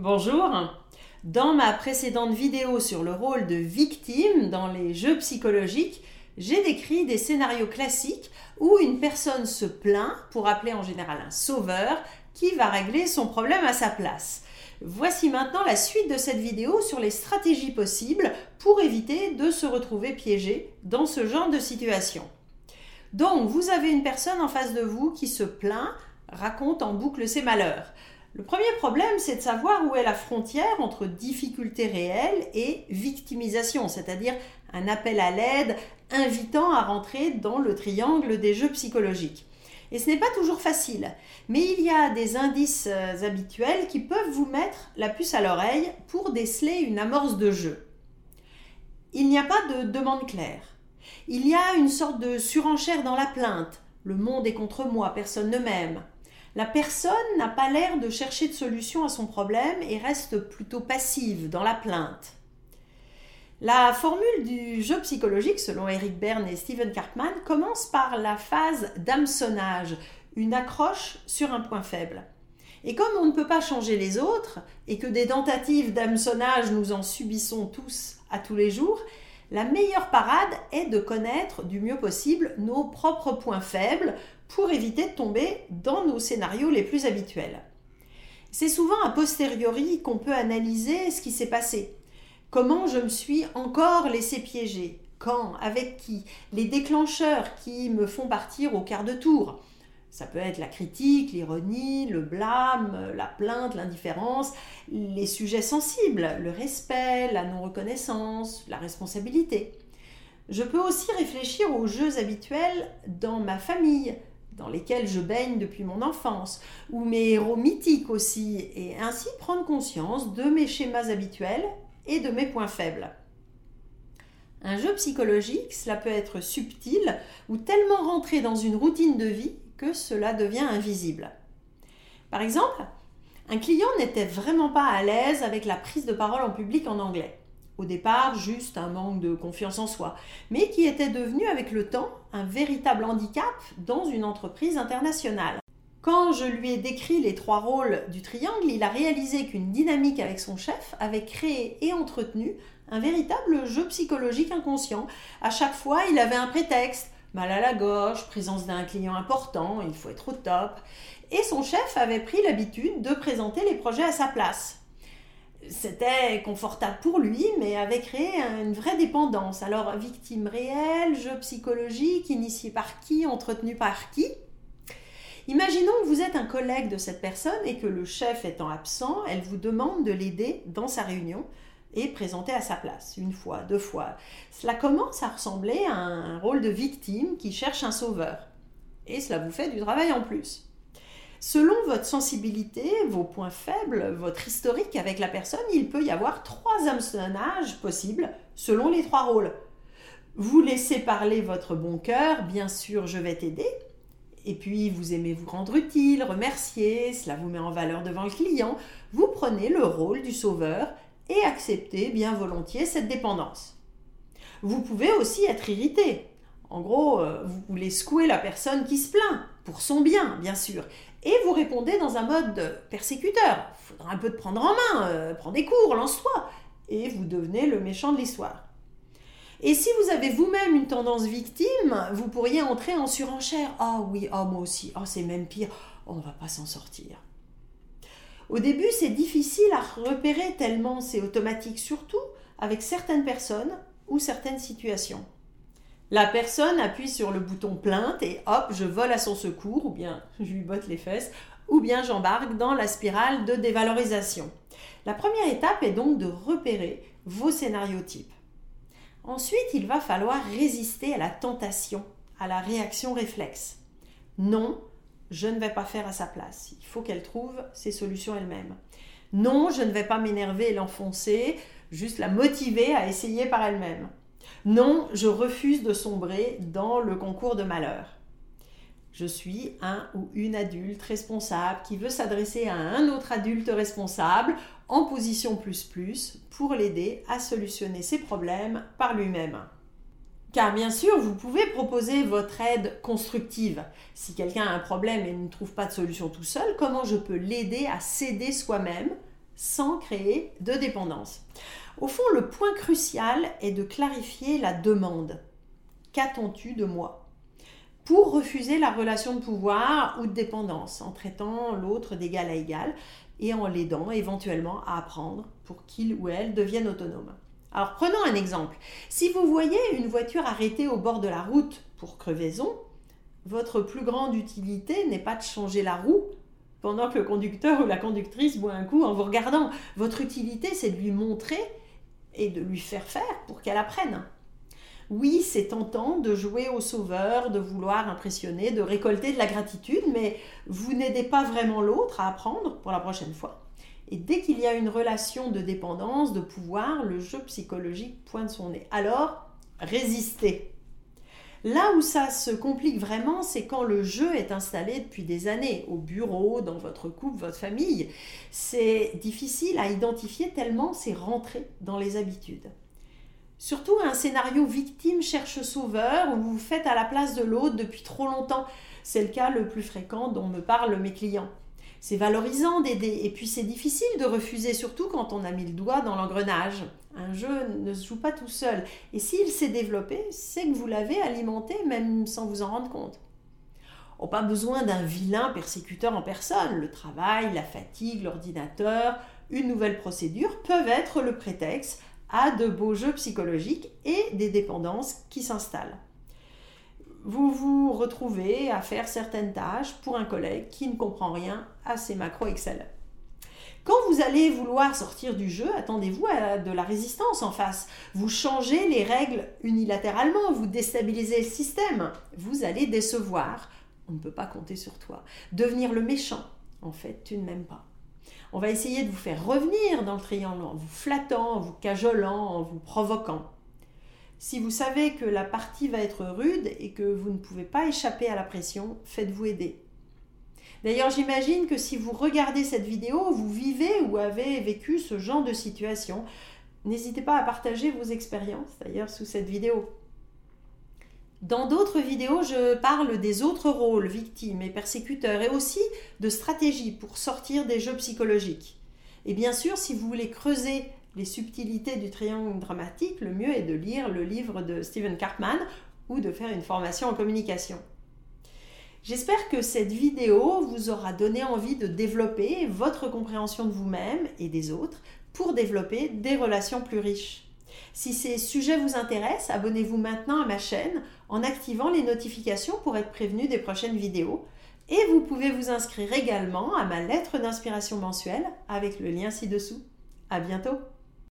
Bonjour. Dans ma précédente vidéo sur le rôle de victime dans les jeux psychologiques, j'ai décrit des scénarios classiques où une personne se plaint pour appeler en général un sauveur qui va régler son problème à sa place. Voici maintenant la suite de cette vidéo sur les stratégies possibles pour éviter de se retrouver piégé dans ce genre de situation. Donc, vous avez une personne en face de vous qui se plaint, raconte en boucle ses malheurs. Le premier problème, c'est de savoir où est la frontière entre difficulté réelle et victimisation, c'est-à-dire un appel à l'aide invitant à rentrer dans le triangle des jeux psychologiques. Et ce n'est pas toujours facile, mais il y a des indices euh, habituels qui peuvent vous mettre la puce à l'oreille pour déceler une amorce de jeu. Il n'y a pas de demande claire. Il y a une sorte de surenchère dans la plainte. Le monde est contre moi, personne ne m'aime. La personne n'a pas l'air de chercher de solution à son problème et reste plutôt passive dans la plainte. La formule du jeu psychologique, selon Eric Berne et Steven Karpman, commence par la phase d'hameçonnage, une accroche sur un point faible. Et comme on ne peut pas changer les autres, et que des tentatives d'hameçonnage nous en subissons tous à tous les jours, la meilleure parade est de connaître du mieux possible nos propres points faibles pour éviter de tomber dans nos scénarios les plus habituels. C'est souvent a posteriori qu'on peut analyser ce qui s'est passé. Comment je me suis encore laissé piéger? Quand? Avec qui? Les déclencheurs qui me font partir au quart de tour? Ça peut être la critique, l'ironie, le blâme, la plainte, l'indifférence, les sujets sensibles, le respect, la non-reconnaissance, la responsabilité. Je peux aussi réfléchir aux jeux habituels dans ma famille, dans lesquels je baigne depuis mon enfance, ou mes héros mythiques aussi, et ainsi prendre conscience de mes schémas habituels et de mes points faibles. Un jeu psychologique, cela peut être subtil ou tellement rentré dans une routine de vie que cela devient invisible. Par exemple, un client n'était vraiment pas à l'aise avec la prise de parole en public en anglais. Au départ, juste un manque de confiance en soi, mais qui était devenu avec le temps un véritable handicap dans une entreprise internationale. Quand je lui ai décrit les trois rôles du triangle, il a réalisé qu'une dynamique avec son chef avait créé et entretenu un véritable jeu psychologique inconscient. À chaque fois, il avait un prétexte, mal à la gorge, présence d'un client important, il faut être au top. Et son chef avait pris l'habitude de présenter les projets à sa place. C'était confortable pour lui, mais avait créé une vraie dépendance. Alors, victime réelle, jeu psychologique, initié par qui, entretenu par qui? Imaginons que vous êtes un collègue de cette personne et que le chef étant absent, elle vous demande de l'aider dans sa réunion et présenté à sa place, une fois, deux fois. Cela commence à ressembler à un rôle de victime qui cherche un sauveur. Et cela vous fait du travail en plus. Selon votre sensibilité, vos points faibles, votre historique avec la personne, il peut y avoir trois hameçonnages possibles selon les trois rôles. Vous laissez parler votre bon cœur, bien sûr, je vais t'aider. Et puis, vous aimez vous rendre utile, remercier, cela vous met en valeur devant le client. Vous prenez le rôle du sauveur et accepter bien volontiers cette dépendance. Vous pouvez aussi être irrité. En gros, euh, vous voulez secouer la personne qui se plaint, pour son bien, bien sûr, et vous répondez dans un mode persécuteur. Faudra un peu te prendre en main, euh, prends des cours, lance-toi, et vous devenez le méchant de l'histoire. Et si vous avez vous-même une tendance victime, vous pourriez entrer en surenchère. Ah oui, ah moi aussi, ah c'est même pire, on ne va pas s'en sortir. Au début, c'est difficile à repérer tellement c'est automatique, surtout avec certaines personnes ou certaines situations. La personne appuie sur le bouton plainte et hop, je vole à son secours, ou bien je lui botte les fesses, ou bien j'embarque dans la spirale de dévalorisation. La première étape est donc de repérer vos scénarios types. Ensuite, il va falloir résister à la tentation, à la réaction réflexe. Non, je ne vais pas faire à sa place. Il faut qu'elle trouve ses solutions elle-même. Non, je ne vais pas m'énerver et l'enfoncer, juste la motiver à essayer par elle-même. Non, je refuse de sombrer dans le concours de malheur. Je suis un ou une adulte responsable qui veut s'adresser à un autre adulte responsable en position plus plus pour l'aider à solutionner ses problèmes par lui-même. Car bien sûr, vous pouvez proposer votre aide constructive. Si quelqu'un a un problème et ne trouve pas de solution tout seul, comment je peux l'aider à s'aider soi-même sans créer de dépendance. Au fond, le point crucial est de clarifier la demande. Qu'attends-tu de moi? Pour refuser la relation de pouvoir ou de dépendance en traitant l'autre d'égal à égal et en l'aidant éventuellement à apprendre pour qu'il ou elle devienne autonome. Alors prenons un exemple. Si vous voyez une voiture arrêtée au bord de la route pour crevaison, votre plus grande utilité n'est pas de changer la roue pendant que le conducteur ou la conductrice boit un coup en vous regardant. Votre utilité, c'est de lui montrer et de lui faire faire pour qu'elle apprenne. Oui, c'est tentant de jouer au sauveur, de vouloir impressionner, de récolter de la gratitude, mais vous n'aidez pas vraiment l'autre à apprendre pour la prochaine fois. Et dès qu'il y a une relation de dépendance, de pouvoir, le jeu psychologique pointe son nez. Alors, résistez. Là où ça se complique vraiment, c'est quand le jeu est installé depuis des années, au bureau, dans votre couple, votre famille. C'est difficile à identifier tellement c'est rentré dans les habitudes. Surtout un scénario victime cherche sauveur où vous vous faites à la place de l'autre depuis trop longtemps. C'est le cas le plus fréquent dont me parlent mes clients. C'est valorisant d'aider et puis c'est difficile de refuser, surtout quand on a mis le doigt dans l'engrenage. Un jeu ne se joue pas tout seul et s'il s'est développé, c'est que vous l'avez alimenté même sans vous en rendre compte. On n'a pas besoin d'un vilain persécuteur en personne. Le travail, la fatigue, l'ordinateur, une nouvelle procédure peuvent être le prétexte à de beaux jeux psychologiques et des dépendances qui s'installent. Vous vous retrouvez à faire certaines tâches pour un collègue qui ne comprend rien à ces macros Excel. Quand vous allez vouloir sortir du jeu, attendez-vous à de la résistance en face. Vous changez les règles unilatéralement, vous déstabilisez le système. Vous allez décevoir. On ne peut pas compter sur toi. Devenir le méchant. En fait, tu ne m'aimes pas. On va essayer de vous faire revenir dans le triangle en vous flattant, en vous cajolant, en vous provoquant. Si vous savez que la partie va être rude et que vous ne pouvez pas échapper à la pression, faites-vous aider. D'ailleurs, j'imagine que si vous regardez cette vidéo, vous vivez ou avez vécu ce genre de situation. N'hésitez pas à partager vos expériences d'ailleurs sous cette vidéo. Dans d'autres vidéos, je parle des autres rôles, victimes et persécuteurs, et aussi de stratégies pour sortir des jeux psychologiques. Et bien sûr, si vous voulez creuser les subtilités du triangle dramatique, le mieux est de lire le livre de Stephen Karpman ou de faire une formation en communication. J'espère que cette vidéo vous aura donné envie de développer votre compréhension de vous-même et des autres pour développer des relations plus riches. Si ces sujets vous intéressent, abonnez-vous maintenant à ma chaîne en activant les notifications pour être prévenu des prochaines vidéos. Et vous pouvez vous inscrire également à ma lettre d'inspiration mensuelle avec le lien ci-dessous. À bientôt!